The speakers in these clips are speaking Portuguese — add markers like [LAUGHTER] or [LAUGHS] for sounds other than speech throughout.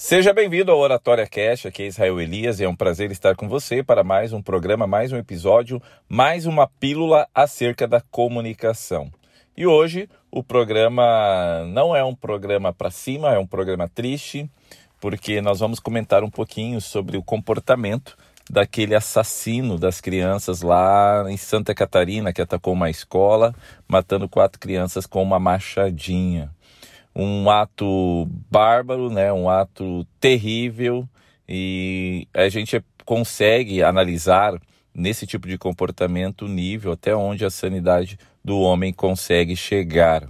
Seja bem-vindo ao Oratória Cash, aqui é Israel Elias e é um prazer estar com você para mais um programa, mais um episódio, mais uma pílula acerca da comunicação. E hoje o programa não é um programa para cima, é um programa triste, porque nós vamos comentar um pouquinho sobre o comportamento daquele assassino das crianças lá em Santa Catarina que atacou uma escola, matando quatro crianças com uma machadinha um ato bárbaro, né? um ato terrível, e a gente consegue analisar nesse tipo de comportamento o nível até onde a sanidade do homem consegue chegar.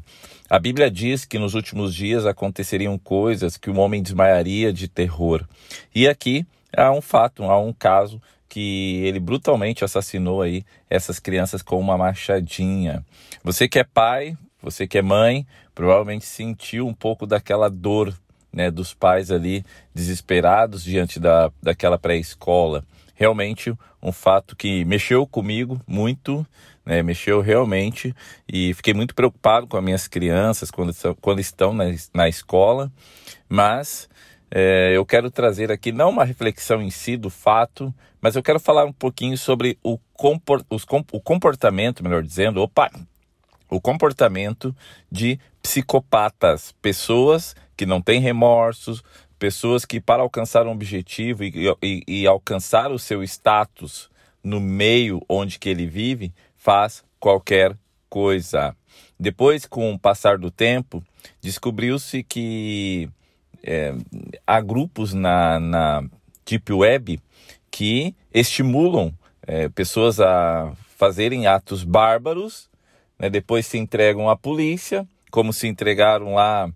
A Bíblia diz que nos últimos dias aconteceriam coisas que o homem desmaiaria de terror. E aqui há um fato, há um caso que ele brutalmente assassinou aí essas crianças com uma machadinha. Você que é pai, você que é mãe, provavelmente sentiu um pouco daquela dor né, dos pais ali desesperados diante da, daquela pré-escola. Realmente um fato que mexeu comigo muito, né, mexeu realmente e fiquei muito preocupado com as minhas crianças quando, quando estão na, na escola, mas é, eu quero trazer aqui não uma reflexão em si do fato, mas eu quero falar um pouquinho sobre o, comport, os, o comportamento, melhor dizendo, opa, o comportamento de psicopatas, pessoas que não têm remorsos, pessoas que para alcançar um objetivo e, e, e, alcançar o seu status no meio onde que ele vive, faz qualquer coisa. Depois, com o passar do tempo, descobriu-se que é, há grupos na, na Deep Web que estimulam é, pessoas a fazerem atos bárbaros né? depois se entregam à polícia, como se entregaram lá,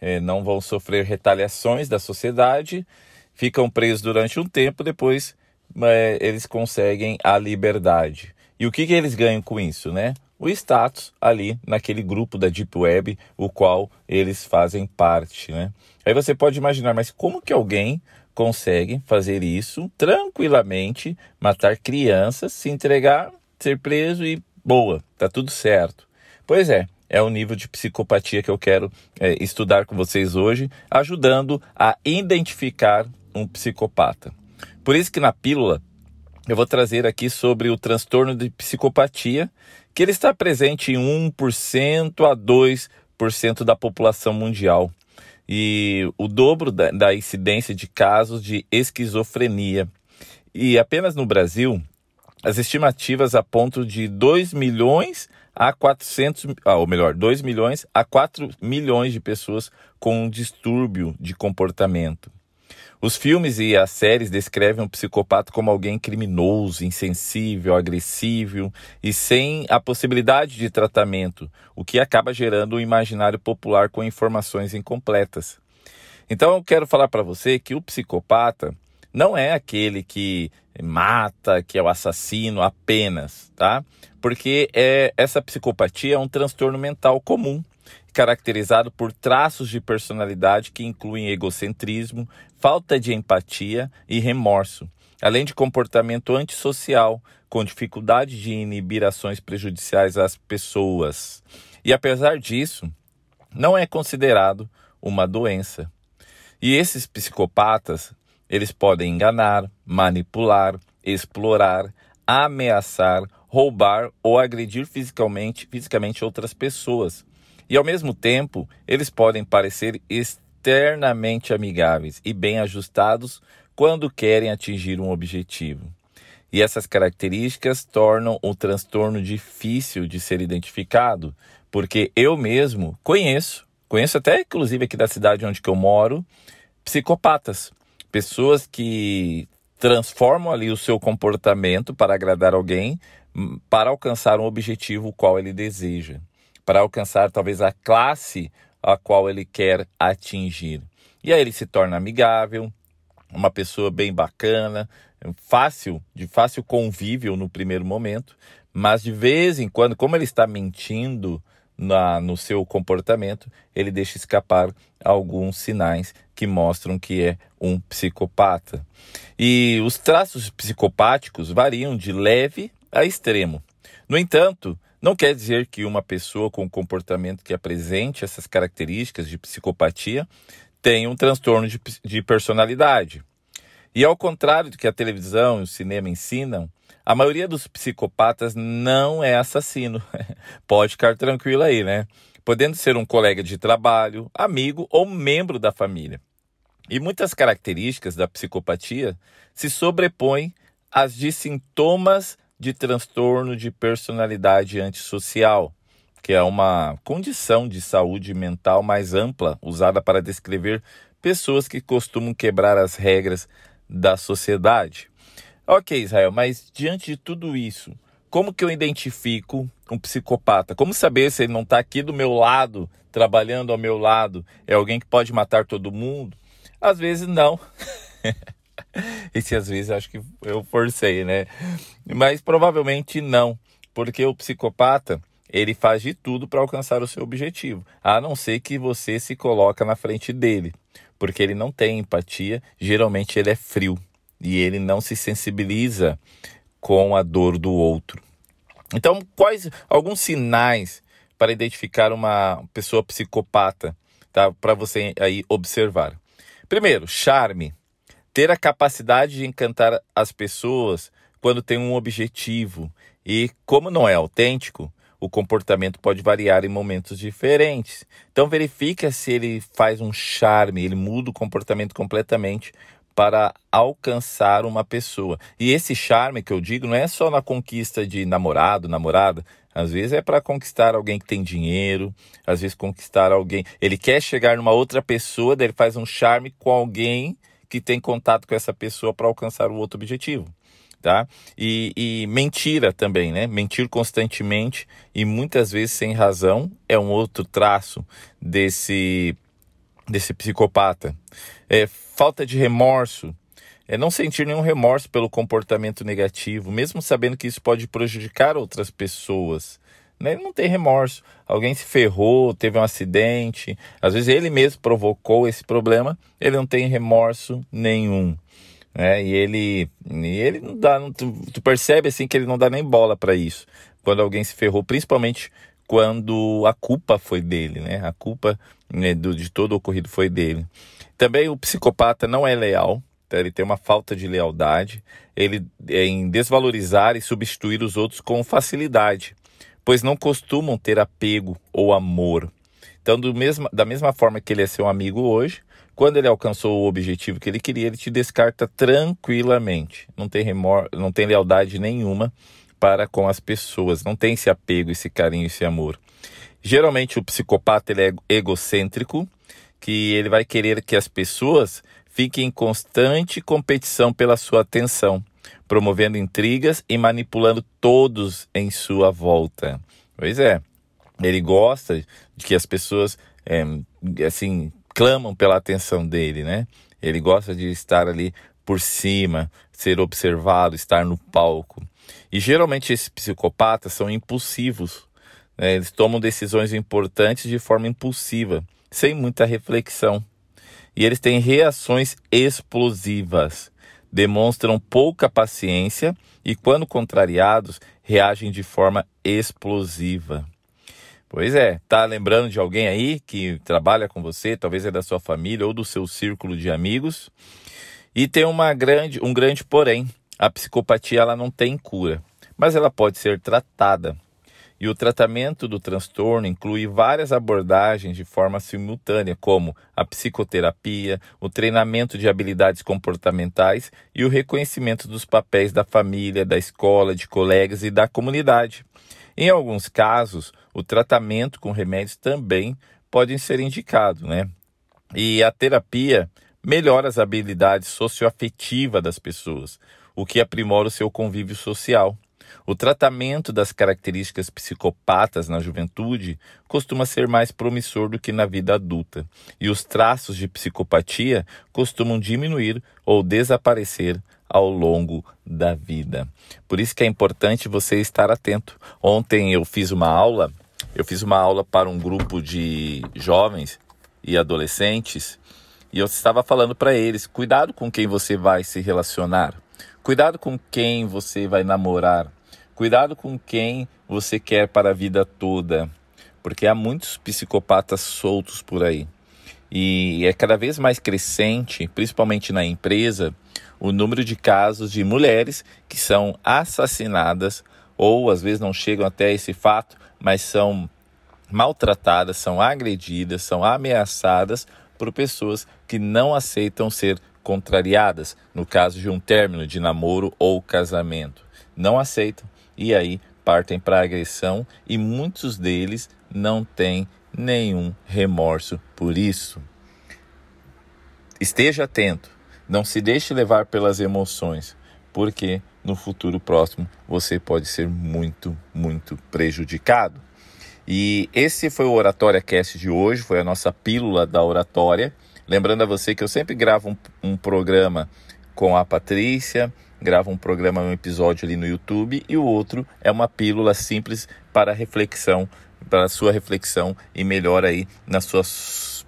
é, não vão sofrer retaliações da sociedade, ficam presos durante um tempo, depois é, eles conseguem a liberdade. E o que, que eles ganham com isso, né? O status ali naquele grupo da Deep Web, o qual eles fazem parte, né? Aí você pode imaginar, mas como que alguém consegue fazer isso tranquilamente, matar crianças, se entregar, ser preso e boa, tá tudo certo. Pois é, é o nível de psicopatia que eu quero é, estudar com vocês hoje, ajudando a identificar um psicopata. Por isso que na pílula eu vou trazer aqui sobre o transtorno de psicopatia, que ele está presente em 1% a 2% da população mundial. E o dobro da, da incidência de casos de esquizofrenia. E apenas no Brasil, as estimativas apontam de 2 milhões a 400, ah, ou melhor, 2 milhões a 4 milhões de pessoas com um distúrbio de comportamento. Os filmes e as séries descrevem um psicopata como alguém criminoso, insensível, agressivo e sem a possibilidade de tratamento, o que acaba gerando um imaginário popular com informações incompletas. Então eu quero falar para você que o psicopata não é aquele que mata, que é o assassino apenas, tá? Porque é, essa psicopatia é um transtorno mental comum, caracterizado por traços de personalidade que incluem egocentrismo, falta de empatia e remorso, além de comportamento antissocial, com dificuldade de inibir ações prejudiciais às pessoas. E apesar disso, não é considerado uma doença. E esses psicopatas eles podem enganar, manipular, explorar, ameaçar, roubar ou agredir fisicamente, fisicamente outras pessoas. E ao mesmo tempo, eles podem parecer externamente amigáveis e bem ajustados quando querem atingir um objetivo. E essas características tornam o transtorno difícil de ser identificado, porque eu mesmo conheço, conheço até inclusive aqui da cidade onde eu moro, psicopatas Pessoas que transformam ali o seu comportamento para agradar alguém, hum, para alcançar um objetivo qual ele deseja, para alcançar talvez a classe a qual ele quer atingir. E aí ele se torna amigável, uma pessoa bem bacana, fácil, de fácil convívio no primeiro momento, mas de vez em quando, como ele está mentindo na, no seu comportamento, ele deixa escapar alguns sinais que mostram que é um psicopata. E os traços psicopáticos variam de leve a extremo. No entanto, não quer dizer que uma pessoa com comportamento que apresente essas características de psicopatia tem um transtorno de, de personalidade. E ao contrário do que a televisão e o cinema ensinam, a maioria dos psicopatas não é assassino. [LAUGHS] Pode ficar tranquilo aí, né? Podendo ser um colega de trabalho, amigo ou membro da família. E muitas características da psicopatia se sobrepõem às de sintomas de transtorno de personalidade antissocial, que é uma condição de saúde mental mais ampla usada para descrever pessoas que costumam quebrar as regras da sociedade. Ok, Israel, mas diante de tudo isso, como que eu identifico um psicopata? Como saber se ele não está aqui do meu lado, trabalhando ao meu lado? É alguém que pode matar todo mundo? Às vezes não. [LAUGHS] Esse às vezes acho que eu forcei, né? Mas provavelmente não, porque o psicopata ele faz de tudo para alcançar o seu objetivo, a não ser que você se coloca na frente dele, porque ele não tem empatia, geralmente ele é frio e ele não se sensibiliza com a dor do outro. Então, quais alguns sinais para identificar uma pessoa psicopata, tá? Para você aí observar. Primeiro, charme. Ter a capacidade de encantar as pessoas quando tem um objetivo. E como não é autêntico, o comportamento pode variar em momentos diferentes. Então verifica se ele faz um charme, ele muda o comportamento completamente para alcançar uma pessoa. E esse charme que eu digo não é só na conquista de namorado, namorada. Às vezes é para conquistar alguém que tem dinheiro, às vezes conquistar alguém. Ele quer chegar numa outra pessoa, daí ele faz um charme com alguém que tem contato com essa pessoa para alcançar o outro objetivo. Tá? E, e mentira também, né? Mentir constantemente e muitas vezes sem razão é um outro traço desse, desse psicopata é, falta de remorso, é não sentir nenhum remorso pelo comportamento negativo, mesmo sabendo que isso pode prejudicar outras pessoas. Né? Ele não tem remorso. Alguém se ferrou, teve um acidente, às vezes ele mesmo provocou esse problema, ele não tem remorso nenhum. Né? E ele, e ele não dá, não, tu, tu percebe assim que ele não dá nem bola para isso. Quando alguém se ferrou, principalmente quando a culpa foi dele, né? A culpa né, do, de todo o ocorrido foi dele. Também o psicopata não é leal, tá? ele tem uma falta de lealdade, ele é em desvalorizar e substituir os outros com facilidade, pois não costumam ter apego ou amor. Então, do mesmo, da mesma forma que ele é seu amigo hoje, quando ele alcançou o objetivo que ele queria, ele te descarta tranquilamente. Não tem remor, não tem lealdade nenhuma para com as pessoas, não tem esse apego, esse carinho, esse amor. Geralmente o psicopata ele é egocêntrico, que ele vai querer que as pessoas fiquem em constante competição pela sua atenção, promovendo intrigas e manipulando todos em sua volta. Pois é, ele gosta de que as pessoas, é, assim, clamam pela atenção dele, né? Ele gosta de estar ali por cima, ser observado, estar no palco. E geralmente esses psicopatas são impulsivos, né? eles tomam decisões importantes de forma impulsiva sem muita reflexão. E eles têm reações explosivas, demonstram pouca paciência e, quando contrariados, reagem de forma explosiva. Pois é, tá lembrando de alguém aí que trabalha com você, talvez é da sua família ou do seu círculo de amigos? E tem uma grande, um grande porém, a psicopatia ela não tem cura, mas ela pode ser tratada. E o tratamento do transtorno inclui várias abordagens de forma simultânea, como a psicoterapia, o treinamento de habilidades comportamentais e o reconhecimento dos papéis da família, da escola, de colegas e da comunidade. Em alguns casos, o tratamento com remédios também pode ser indicado, né? E a terapia melhora as habilidades socioafetivas das pessoas, o que aprimora o seu convívio social. O tratamento das características psicopatas na juventude costuma ser mais promissor do que na vida adulta, e os traços de psicopatia costumam diminuir ou desaparecer ao longo da vida. Por isso que é importante você estar atento. Ontem eu fiz uma aula, eu fiz uma aula para um grupo de jovens e adolescentes, e eu estava falando para eles: cuidado com quem você vai se relacionar. Cuidado com quem você vai namorar. Cuidado com quem você quer para a vida toda, porque há muitos psicopatas soltos por aí. E é cada vez mais crescente, principalmente na empresa, o número de casos de mulheres que são assassinadas ou às vezes não chegam até esse fato, mas são maltratadas, são agredidas, são ameaçadas por pessoas que não aceitam ser contrariadas no caso de um término de namoro ou casamento. Não aceitam e aí partem para a agressão e muitos deles não têm nenhum remorso por isso. Esteja atento, não se deixe levar pelas emoções, porque no futuro próximo você pode ser muito, muito prejudicado. E esse foi o Oratória Cast de hoje, foi a nossa pílula da oratória. Lembrando a você que eu sempre gravo um, um programa com a Patrícia, gravo um programa, um episódio ali no YouTube, e o outro é uma pílula simples para reflexão, para a sua reflexão e melhor aí na sua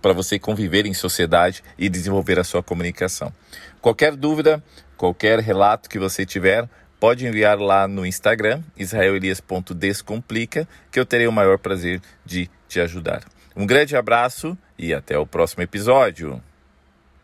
para você conviver em sociedade e desenvolver a sua comunicação. Qualquer dúvida, qualquer relato que você tiver, pode enviar lá no Instagram, israelelias.descomplica, que eu terei o maior prazer de te ajudar. Um grande abraço e até o próximo episódio.